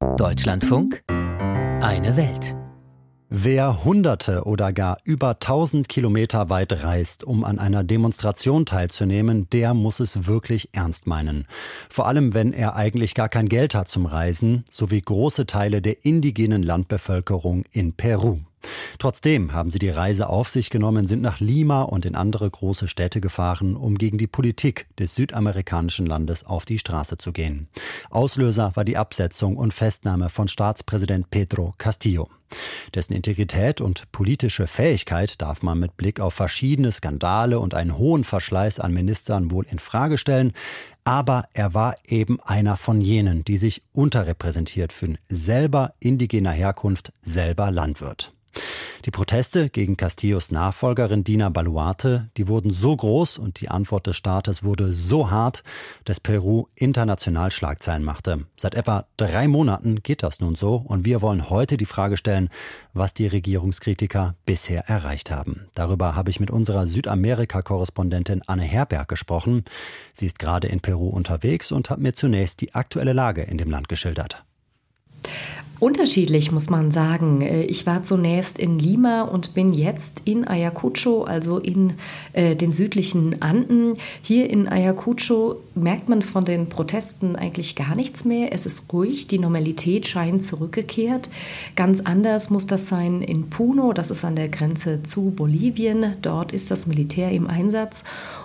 Deutschlandfunk, eine Welt. Wer hunderte oder gar über tausend Kilometer weit reist, um an einer Demonstration teilzunehmen, der muss es wirklich ernst meinen. Vor allem, wenn er eigentlich gar kein Geld hat zum Reisen, sowie große Teile der indigenen Landbevölkerung in Peru. Trotzdem haben sie die Reise auf sich genommen, sind nach Lima und in andere große Städte gefahren, um gegen die Politik des südamerikanischen Landes auf die Straße zu gehen. Auslöser war die Absetzung und Festnahme von Staatspräsident Pedro Castillo. Dessen Integrität und politische Fähigkeit darf man mit Blick auf verschiedene Skandale und einen hohen Verschleiß an Ministern wohl in Frage stellen, aber er war eben einer von jenen, die sich unterrepräsentiert fühlen, selber indigener Herkunft, selber Landwirt. Die Proteste gegen Castillos Nachfolgerin Dina Baluarte, die wurden so groß und die Antwort des Staates wurde so hart, dass Peru international Schlagzeilen machte. Seit etwa drei Monaten geht das nun so und wir wollen heute die Frage stellen, was die Regierungskritiker bisher erreicht haben. Darüber habe ich mit unserer Südamerika-Korrespondentin Anne Herberg gesprochen. Sie ist gerade in Peru unterwegs und hat mir zunächst die aktuelle Lage in dem Land geschildert. Unterschiedlich muss man sagen. Äh, ich war zunächst in Lima und bin jetzt in Ayacucho, also in äh, den südlichen Anden. Hier in Ayacucho merkt man von den Protesten eigentlich gar nichts mehr. Es ist ruhig, die Normalität scheint zurückgekehrt. Ganz anders muss das sein in Puno, das ist an der Grenze zu Bolivien. Dort ist das Militär im Einsatz.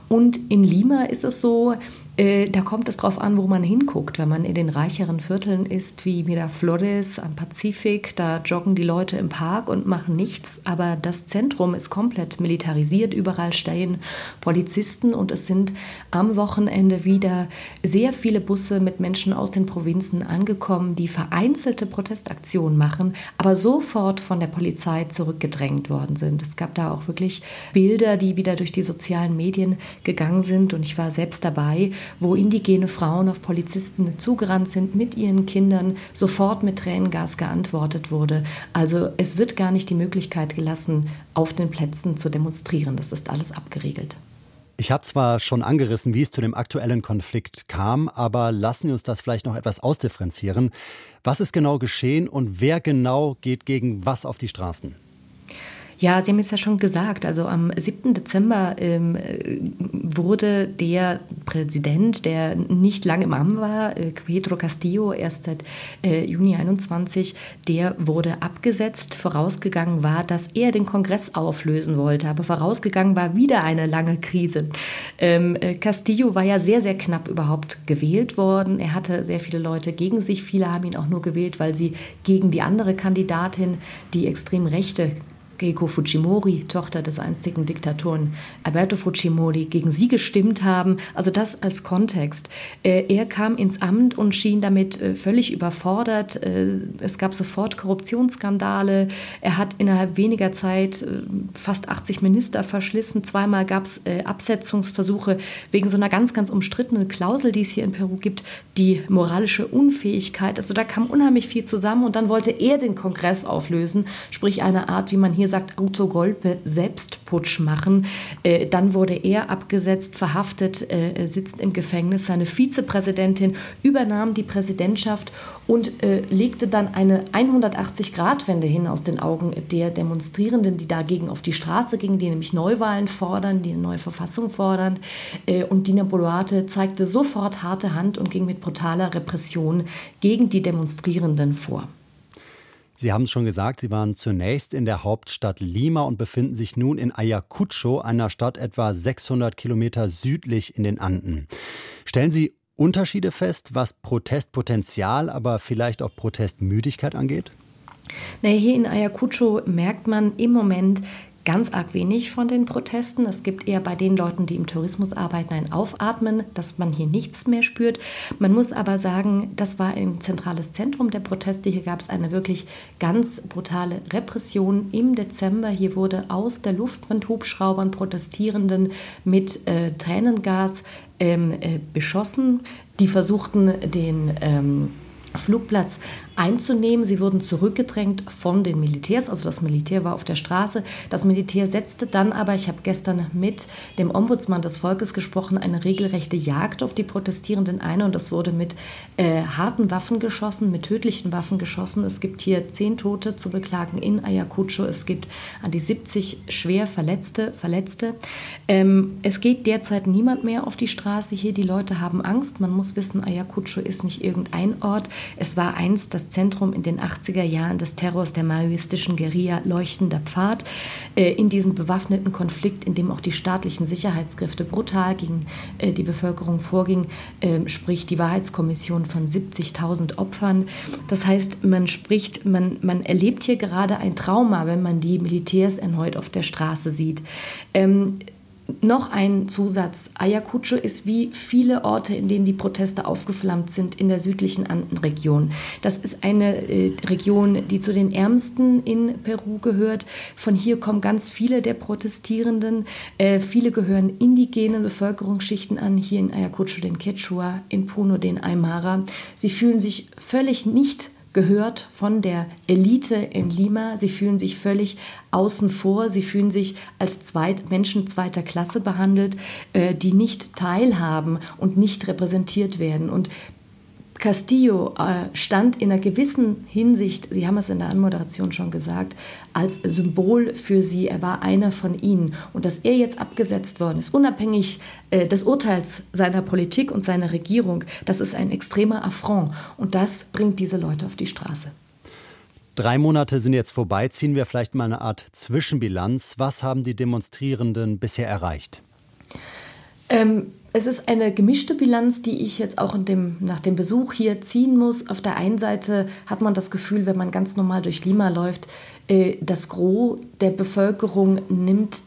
Und in Lima ist es so, äh, da kommt es drauf an, wo man hinguckt. Wenn man in den reicheren Vierteln ist, wie Miraflores am Pazifik, da joggen die Leute im Park und machen nichts. Aber das Zentrum ist komplett militarisiert. Überall stehen Polizisten und es sind am Wochenende wieder sehr viele Busse mit Menschen aus den Provinzen angekommen, die vereinzelte Protestaktionen machen, aber sofort von der Polizei zurückgedrängt worden sind. Es gab da auch wirklich Bilder, die wieder durch die sozialen Medien gegangen sind und ich war selbst dabei wo indigene Frauen auf Polizisten zugerannt sind mit ihren Kindern, sofort mit Tränengas geantwortet wurde. Also es wird gar nicht die Möglichkeit gelassen, auf den Plätzen zu demonstrieren. Das ist alles abgeregelt. Ich habe zwar schon angerissen, wie es zu dem aktuellen Konflikt kam, aber lassen Sie uns das vielleicht noch etwas ausdifferenzieren. Was ist genau geschehen und wer genau geht gegen was auf die Straßen? Ja, Sie haben es ja schon gesagt. Also am 7. Dezember ähm, wurde der Präsident, der nicht lange im Amt war, äh, Pedro Castillo, erst seit äh, Juni 21, der wurde abgesetzt. Vorausgegangen war, dass er den Kongress auflösen wollte. Aber vorausgegangen war wieder eine lange Krise. Ähm, äh, Castillo war ja sehr, sehr knapp überhaupt gewählt worden. Er hatte sehr viele Leute gegen sich. Viele haben ihn auch nur gewählt, weil sie gegen die andere Kandidatin, die extrem rechte Keiko Fujimori, Tochter des einstigen Diktatoren Alberto Fujimori, gegen sie gestimmt haben. Also das als Kontext. Äh, er kam ins Amt und schien damit äh, völlig überfordert. Äh, es gab sofort Korruptionsskandale. Er hat innerhalb weniger Zeit fast 80 Minister verschlissen. Zweimal gab es Absetzungsversuche wegen so einer ganz, ganz umstrittenen Klausel, die es hier in Peru gibt, die moralische Unfähigkeit. Also da kam unheimlich viel zusammen und dann wollte er den Kongress auflösen, sprich eine Art, wie man hier sagt, Autogolpe Selbstputsch machen. Äh, dann wurde er abgesetzt, verhaftet, äh, sitzt im Gefängnis. Seine Vizepräsidentin übernahm die Präsidentschaft und äh, legte dann eine 180-Grad-Wende hin aus den Augen der Demonstrierenden, die dagegen auf die Straße gingen, die nämlich Neuwahlen fordern, die eine neue Verfassung fordern. Äh, und Dina Boluarte zeigte sofort harte Hand und ging mit brutaler Repression gegen die Demonstrierenden vor. Sie haben es schon gesagt, Sie waren zunächst in der Hauptstadt Lima und befinden sich nun in Ayacucho, einer Stadt etwa 600 Kilometer südlich in den Anden. Stellen Sie Unterschiede fest, was Protestpotenzial, aber vielleicht auch Protestmüdigkeit angeht? Naja, hier in Ayacucho merkt man im Moment ganz arg wenig von den Protesten. Es gibt eher bei den Leuten, die im Tourismus arbeiten, ein Aufatmen, dass man hier nichts mehr spürt. Man muss aber sagen, das war ein zentrales Zentrum der Proteste. Hier gab es eine wirklich ganz brutale Repression im Dezember. Hier wurde aus der Luft von Hubschraubern Protestierenden mit äh, Tränengas ähm, äh, beschossen. Die versuchten, den ähm, Flugplatz einzunehmen. Sie wurden zurückgedrängt von den Militärs, also das Militär war auf der Straße. Das Militär setzte dann aber, ich habe gestern mit dem Ombudsmann des Volkes gesprochen, eine regelrechte Jagd auf die Protestierenden ein und das wurde mit äh, harten Waffen geschossen, mit tödlichen Waffen geschossen. Es gibt hier zehn Tote zu beklagen in Ayacucho. Es gibt an die 70 schwer Verletzte. Verletzte. Ähm, es geht derzeit niemand mehr auf die Straße hier. Die Leute haben Angst. Man muss wissen, Ayacucho ist nicht irgendein Ort. Es war einst das Zentrum in den 80er Jahren des Terrors der maoistischen Guerilla Leuchtender Pfad. Äh, in diesem bewaffneten Konflikt, in dem auch die staatlichen Sicherheitskräfte brutal gegen äh, die Bevölkerung vorgingen, ähm, sprich die Wahrheitskommission von 70.000 Opfern. Das heißt, man spricht, man, man erlebt hier gerade ein Trauma, wenn man die Militärs erneut auf der Straße sieht. Ähm, noch ein Zusatz. Ayacucho ist wie viele Orte, in denen die Proteste aufgeflammt sind, in der südlichen Andenregion. Das ist eine äh, Region, die zu den ärmsten in Peru gehört. Von hier kommen ganz viele der Protestierenden. Äh, viele gehören indigenen Bevölkerungsschichten an, hier in Ayacucho den Quechua, in Puno den Aymara. Sie fühlen sich völlig nicht gehört von der Elite in Lima. Sie fühlen sich völlig außen vor. Sie fühlen sich als Zweit Menschen zweiter Klasse behandelt, äh, die nicht teilhaben und nicht repräsentiert werden. Und Castillo äh, stand in einer gewissen Hinsicht, Sie haben es in der Anmoderation schon gesagt, als Symbol für sie. Er war einer von ihnen. Und dass er jetzt abgesetzt worden ist, unabhängig äh, des Urteils seiner Politik und seiner Regierung, das ist ein extremer Affront. Und das bringt diese Leute auf die Straße. Drei Monate sind jetzt vorbei. Ziehen wir vielleicht mal eine Art Zwischenbilanz. Was haben die Demonstrierenden bisher erreicht? Ähm, es ist eine gemischte Bilanz, die ich jetzt auch dem, nach dem Besuch hier ziehen muss. Auf der einen Seite hat man das Gefühl, wenn man ganz normal durch Lima läuft, äh, das Gros der Bevölkerung nimmt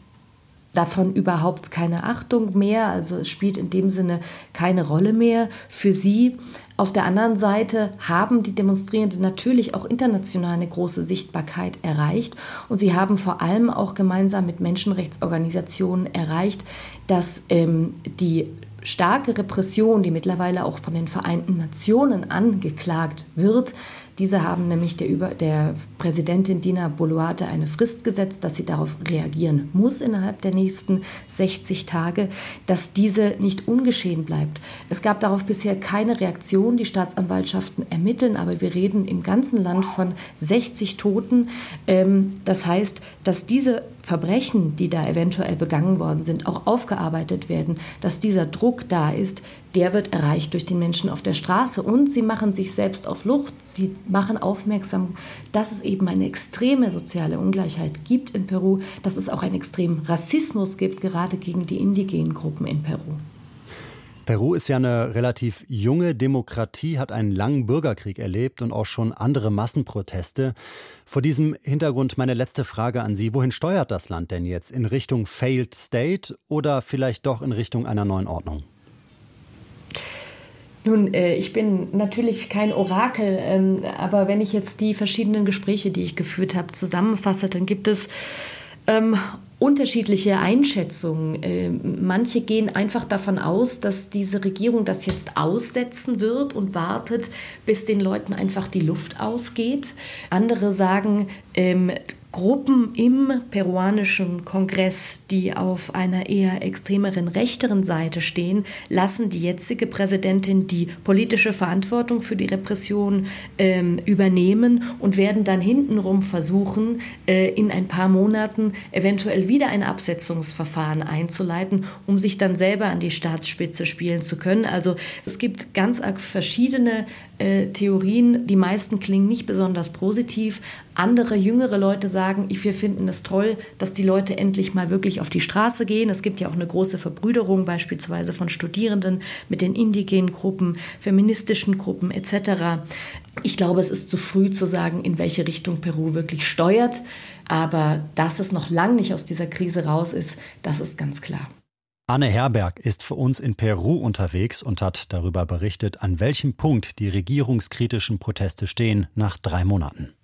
davon überhaupt keine Achtung mehr, also es spielt in dem Sinne keine Rolle mehr für sie. Auf der anderen Seite haben die Demonstrierenden natürlich auch international eine große Sichtbarkeit erreicht und sie haben vor allem auch gemeinsam mit Menschenrechtsorganisationen erreicht, dass ähm, die starke Repression, die mittlerweile auch von den Vereinten Nationen angeklagt wird, diese haben nämlich der, Über der Präsidentin Dina Boluarte eine Frist gesetzt, dass sie darauf reagieren muss innerhalb der nächsten 60 Tage, dass diese nicht ungeschehen bleibt. Es gab darauf bisher keine Reaktion. Die Staatsanwaltschaften ermitteln, aber wir reden im ganzen Land von 60 Toten. Ähm, das heißt, dass diese Verbrechen, die da eventuell begangen worden sind, auch aufgearbeitet werden, dass dieser Druck da ist, der wird erreicht durch den Menschen auf der Straße. Und sie machen sich selbst auf Lucht. Sie machen aufmerksam, dass es eben eine extreme soziale Ungleichheit gibt in Peru, dass es auch einen extremen Rassismus gibt, gerade gegen die indigenen Gruppen in Peru. Peru ist ja eine relativ junge Demokratie, hat einen langen Bürgerkrieg erlebt und auch schon andere Massenproteste. Vor diesem Hintergrund meine letzte Frage an Sie. Wohin steuert das Land denn jetzt? In Richtung Failed State oder vielleicht doch in Richtung einer neuen Ordnung? Nun, äh, ich bin natürlich kein Orakel, ähm, aber wenn ich jetzt die verschiedenen Gespräche, die ich geführt habe, zusammenfasse, dann gibt es ähm, unterschiedliche Einschätzungen. Äh, manche gehen einfach davon aus, dass diese Regierung das jetzt aussetzen wird und wartet, bis den Leuten einfach die Luft ausgeht. Andere sagen, ähm, Gruppen im peruanischen Kongress, die auf einer eher extremeren rechteren Seite stehen, lassen die jetzige Präsidentin die politische Verantwortung für die Repression ähm, übernehmen und werden dann hintenrum versuchen, äh, in ein paar Monaten eventuell wieder ein Absetzungsverfahren einzuleiten, um sich dann selber an die Staatsspitze spielen zu können. Also es gibt ganz verschiedene äh, Theorien. Die meisten klingen nicht besonders positiv. Andere jüngere Leute sagen, wir finden es toll, dass die Leute endlich mal wirklich auf die Straße gehen. Es gibt ja auch eine große Verbrüderung beispielsweise von Studierenden mit den indigenen Gruppen, feministischen Gruppen etc. Ich glaube, es ist zu früh zu sagen, in welche Richtung Peru wirklich steuert. Aber dass es noch lange nicht aus dieser Krise raus ist, das ist ganz klar. Anne Herberg ist für uns in Peru unterwegs und hat darüber berichtet, an welchem Punkt die regierungskritischen Proteste stehen nach drei Monaten.